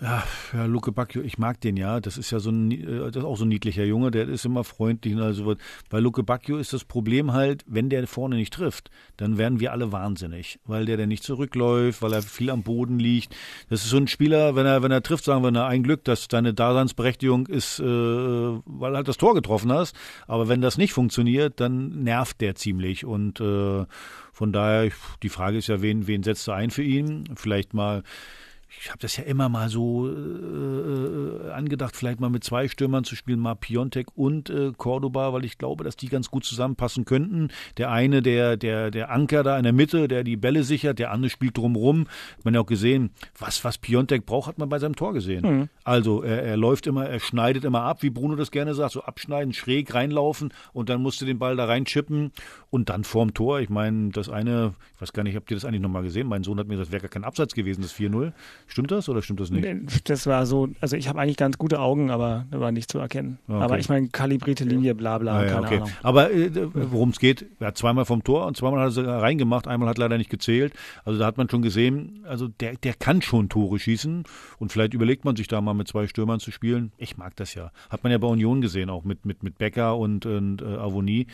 Ja, ja, Luke Bacchio, ich mag den ja. Das ist ja so ein, äh, das ist auch so ein niedlicher Junge, der ist immer freundlich und also Bei Luke Bacchio ist das Problem halt, wenn der vorne nicht trifft, dann werden wir alle wahnsinnig, weil der der nicht zurückläuft, weil er viel am Boden liegt. Das ist so ein Spieler, wenn er wenn er trifft, sagen wir, na, ein Glück, dass deine Daseinsberechtigung ist, äh, weil halt das Tor getroffen hast. Aber wenn das nicht funktioniert, dann nervt der ziemlich und äh, von daher die Frage ist ja, wen wen setzt du ein für ihn? Vielleicht mal ich habe das ja immer mal so äh, äh, angedacht, vielleicht mal mit zwei Stürmern zu spielen, mal Piontek und äh, Cordoba, weil ich glaube, dass die ganz gut zusammenpassen könnten. Der eine, der, der, der Anker da in der Mitte, der die Bälle sichert, der andere spielt drumrum. Man hat ja auch gesehen, was, was Piontek braucht, hat man bei seinem Tor gesehen. Mhm. Also er, er läuft immer, er schneidet immer ab, wie Bruno das gerne sagt, so abschneiden, schräg reinlaufen und dann musste den Ball da reinchippen und dann vorm Tor. Ich meine, das eine, ich weiß gar nicht, habt ihr das eigentlich nochmal gesehen? Mein Sohn hat mir gesagt, das wäre gar kein Abseits gewesen, das 4-0. Stimmt das oder stimmt das nicht? Das war so, also ich habe eigentlich ganz gute Augen, aber da war nicht zu erkennen. Okay. Aber ich meine, kalibrierte Linie, bla bla, ah, ja, keine okay. Ahnung. Aber äh, worum es geht, er hat zweimal vom Tor und zweimal hat er reingemacht, einmal hat leider nicht gezählt. Also da hat man schon gesehen, also der, der kann schon Tore schießen und vielleicht überlegt man sich da mal mit zwei Stürmern zu spielen. Ich mag das ja. Hat man ja bei Union gesehen, auch mit, mit, mit Becker und, und äh, Avonie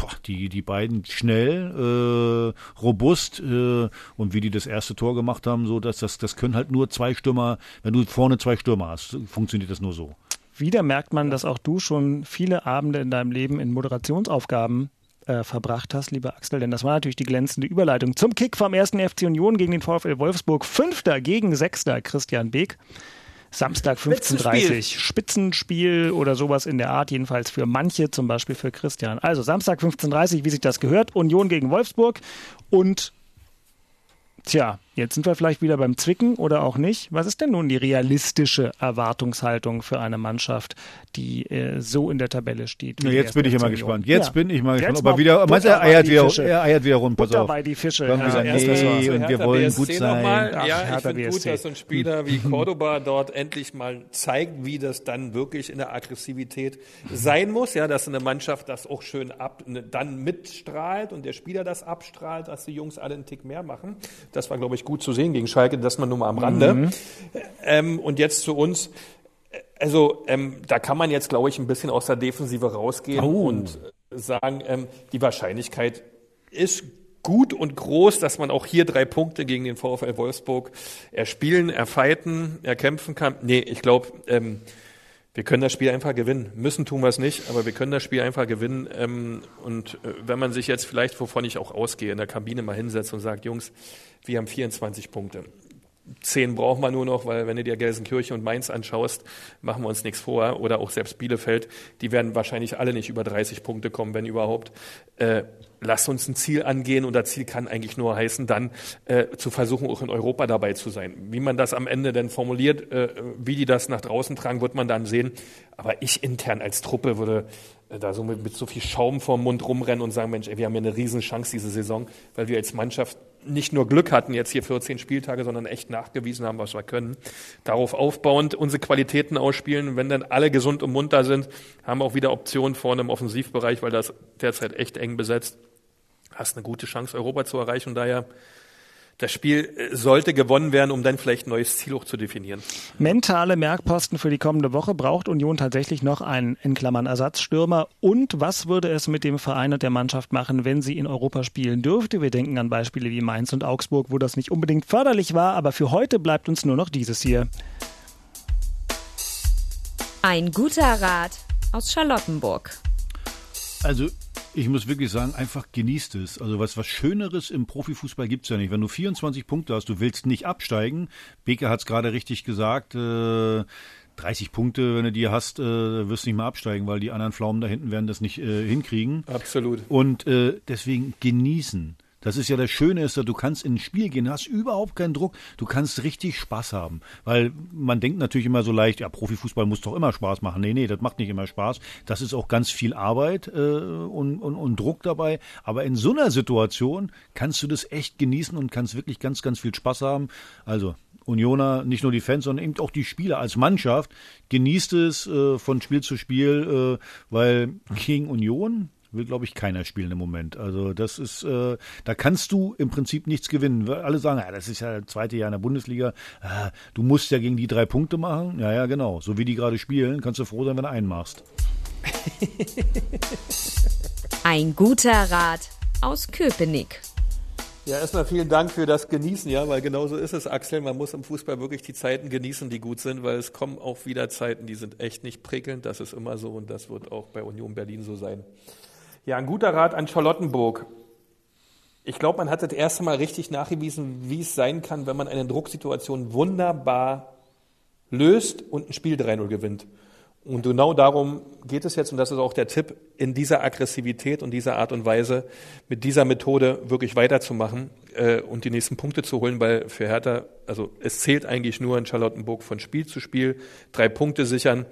boah, die, die beiden schnell, äh, robust äh, und wie die das erste Tor gemacht haben, so dass das, das können halt nur zwei Stürmer, wenn du vorne zwei Stürmer hast, funktioniert das nur so. Wieder merkt man, dass auch du schon viele Abende in deinem Leben in Moderationsaufgaben äh, verbracht hast, lieber Axel, denn das war natürlich die glänzende Überleitung zum Kick vom ersten FC Union gegen den VfL Wolfsburg. Fünfter gegen Sechster Christian Beek. Samstag 15.30 Spitzenspiel oder sowas in der Art, jedenfalls für manche, zum Beispiel für Christian. Also Samstag 15.30 wie sich das gehört, Union gegen Wolfsburg und tja, Jetzt sind wir vielleicht wieder beim Zwicken oder auch nicht. Was ist denn nun die realistische Erwartungshaltung für eine Mannschaft, die äh, so in der Tabelle steht? Ja, jetzt bin ich immer gespannt. Jetzt ja. bin ich mal gespannt. Ob er wieder, meinst du, er eiert wieder, er eiert wieder rum. Pass auf. bei die Fische. Ja, gesagt, nee, und wir wollen gut sein. Ach, ja, ich finde gut, dass ein Spieler wie Cordoba dort endlich mal zeigt, wie das dann wirklich in der Aggressivität sein muss. Ja, dass eine Mannschaft das auch schön ab, ne, dann mitstrahlt und der Spieler das abstrahlt, dass die Jungs alle einen Tick mehr machen. Das war, glaube ich, gut zu sehen gegen Schalke, das man nur mal am Rande. Mhm. Ähm, und jetzt zu uns. Also ähm, da kann man jetzt, glaube ich, ein bisschen aus der Defensive rausgehen oh. und sagen, ähm, die Wahrscheinlichkeit ist gut und groß, dass man auch hier drei Punkte gegen den VfL Wolfsburg erspielen, erfighten, erkämpfen kann. Nee, ich glaube, ähm, wir können das Spiel einfach gewinnen. Müssen tun wir es nicht, aber wir können das Spiel einfach gewinnen. Ähm, und äh, wenn man sich jetzt vielleicht, wovon ich auch ausgehe, in der Kabine mal hinsetzt und sagt, Jungs, wir haben 24 Punkte. Zehn brauchen wir nur noch, weil wenn du dir Gelsenkirchen und Mainz anschaust, machen wir uns nichts vor. Oder auch selbst Bielefeld, die werden wahrscheinlich alle nicht über 30 Punkte kommen, wenn überhaupt. Äh, lass uns ein Ziel angehen und das Ziel kann eigentlich nur heißen, dann äh, zu versuchen, auch in Europa dabei zu sein. Wie man das am Ende denn formuliert, äh, wie die das nach draußen tragen, wird man dann sehen. Aber ich intern als Truppe würde äh, da so mit, mit so viel Schaum vorm Mund rumrennen und sagen, Mensch, ey, wir haben ja eine Riesenchance diese Saison, weil wir als Mannschaft nicht nur Glück hatten, jetzt hier 14 Spieltage, sondern echt nachgewiesen haben, was wir können. Darauf aufbauend unsere Qualitäten ausspielen. Wenn dann alle gesund und munter sind, haben wir auch wieder Optionen vorne im Offensivbereich, weil das derzeit echt eng besetzt. hast eine gute Chance, Europa zu erreichen. Daher das Spiel äh, sollte gewonnen werden, um dann vielleicht ein neues Ziel auch zu definieren. Mentale Merkposten für die kommende Woche braucht Union tatsächlich noch einen in Klammern Ersatzstürmer. Und was würde es mit dem Verein und der Mannschaft machen, wenn sie in Europa spielen dürfte? Wir denken an Beispiele wie Mainz und Augsburg, wo das nicht unbedingt förderlich war. Aber für heute bleibt uns nur noch dieses hier. Ein guter Rat aus Charlottenburg. Also ich muss wirklich sagen, einfach genießt es. Also was, was Schöneres im Profifußball gibt's ja nicht. Wenn du 24 Punkte hast, du willst nicht absteigen. Beke hat's gerade richtig gesagt. Äh, 30 Punkte, wenn du die hast, äh, wirst du nicht mehr absteigen, weil die anderen Pflaumen da hinten werden das nicht äh, hinkriegen. Absolut. Und äh, deswegen genießen. Das ist ja das Schöne, ist, du kannst in ein Spiel gehen, hast überhaupt keinen Druck, du kannst richtig Spaß haben. Weil man denkt natürlich immer so leicht, ja, Profifußball muss doch immer Spaß machen. Nee, nee, das macht nicht immer Spaß. Das ist auch ganz viel Arbeit äh, und, und, und Druck dabei. Aber in so einer Situation kannst du das echt genießen und kannst wirklich ganz, ganz viel Spaß haben. Also Unioner, nicht nur die Fans, sondern eben auch die Spieler als Mannschaft genießt es äh, von Spiel zu Spiel, äh, weil gegen Union will, glaube ich, keiner spielen im Moment. Also das ist, äh, da kannst du im Prinzip nichts gewinnen. Alle sagen, ja, das ist ja das zweite Jahr in der Bundesliga. Ah, du musst ja gegen die drei Punkte machen. Ja, ja, genau. So wie die gerade spielen, kannst du froh sein, wenn du einen machst. <laughs> Ein guter Rat aus Köpenick. Ja, erstmal vielen Dank für das Genießen, ja, weil genau so ist es, Axel. Man muss im Fußball wirklich die Zeiten genießen, die gut sind, weil es kommen auch wieder Zeiten, die sind echt nicht prickelnd. Das ist immer so und das wird auch bei Union Berlin so sein. Ja, ein guter Rat an Charlottenburg. Ich glaube, man hat das erste Mal richtig nachgewiesen, wie es sein kann, wenn man eine Drucksituation wunderbar löst und ein Spiel 3-0 gewinnt. Und genau darum geht es jetzt, und das ist auch der Tipp, in dieser Aggressivität und dieser Art und Weise mit dieser Methode wirklich weiterzumachen äh, und die nächsten Punkte zu holen, weil für Hertha, also es zählt eigentlich nur in Charlottenburg von Spiel zu Spiel, drei Punkte sichern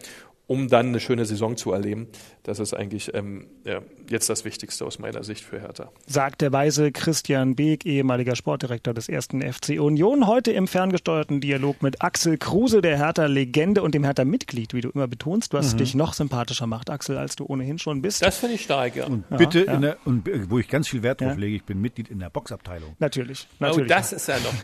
um dann eine schöne Saison zu erleben. Das ist eigentlich ähm, ja, jetzt das Wichtigste aus meiner Sicht für Hertha. Sagt der weise Christian Beek, ehemaliger Sportdirektor des ersten FC Union, heute im ferngesteuerten Dialog mit Axel Kruse, der Hertha-Legende und dem Hertha-Mitglied, wie du immer betonst, was mhm. dich noch sympathischer macht, Axel, als du ohnehin schon bist. Das finde ich stark, ja. Und bitte, ja, Der, und wo ich ganz viel Wert drauf ja. lege, ich bin Mitglied in der Boxabteilung. Natürlich. Oh, natürlich. Oh, das ist ja noch.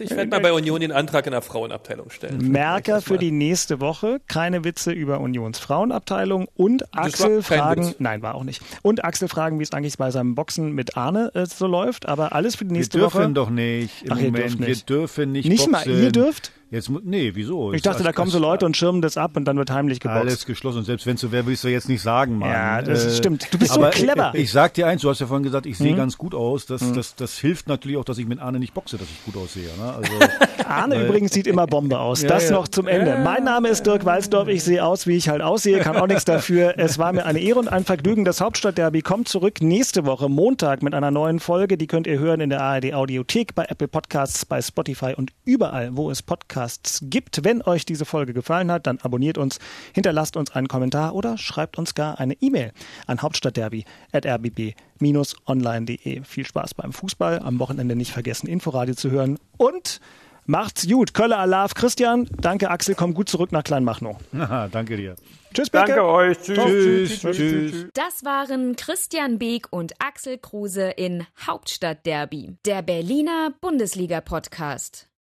Ich werde mal bei Union den Antrag in der Frauenabteilung stellen. Merker für die nächste Woche. Keine Witze über Unions Frauenabteilung und Axel fragen, nein, war auch nicht. Und Axel fragen, wie es eigentlich bei seinem Boxen mit Arne äh, so läuft, aber alles für die nächste Woche. Wir dürfen Woche. doch nicht im Ach, Moment. Nicht. Wir dürfen nicht Nicht boxen. mal ihr dürft? Jetzt, nee, wieso? Ich dachte, da kommen so Leute und schirmen das ab und dann wird heimlich geboxt. Alles geschlossen. Und selbst wenn so wäre, willst du jetzt nicht sagen, Mann. Ja, das äh, stimmt. Du bist so clever. Ich, ich sag dir eins, du hast ja vorhin gesagt, ich sehe mhm. ganz gut aus. Das, mhm. das, das hilft natürlich auch, dass ich mit Arne nicht boxe, dass ich gut aussehe. Ne? Also, <laughs> Arne weil, übrigens sieht immer Bombe aus. <laughs> Ja, das ja. noch zum Ende. Mein Name ist Dirk Walzdorf. Ich sehe aus, wie ich halt aussehe, kann auch nichts dafür. Es war mir eine Ehre und ein Vergnügen. Das Hauptstadtderby kommt zurück nächste Woche, Montag, mit einer neuen Folge. Die könnt ihr hören in der ARD Audiothek, bei Apple Podcasts, bei Spotify und überall, wo es Podcasts gibt. Wenn euch diese Folge gefallen hat, dann abonniert uns, hinterlasst uns einen Kommentar oder schreibt uns gar eine E-Mail an hauptstadtderby.rbb-online.de. Viel Spaß beim Fußball. Am Wochenende nicht vergessen, Inforadio zu hören und Macht's gut. Kölle Alarv. Christian, danke Axel, komm gut zurück nach Kleinmachnow. Aha, danke dir. Tschüss, Becke. Danke euch. Tschüss. Tschüss. Tschüss. Tschüss. Das waren Christian Beek und Axel Kruse in Hauptstadtderby, der Berliner Bundesliga-Podcast.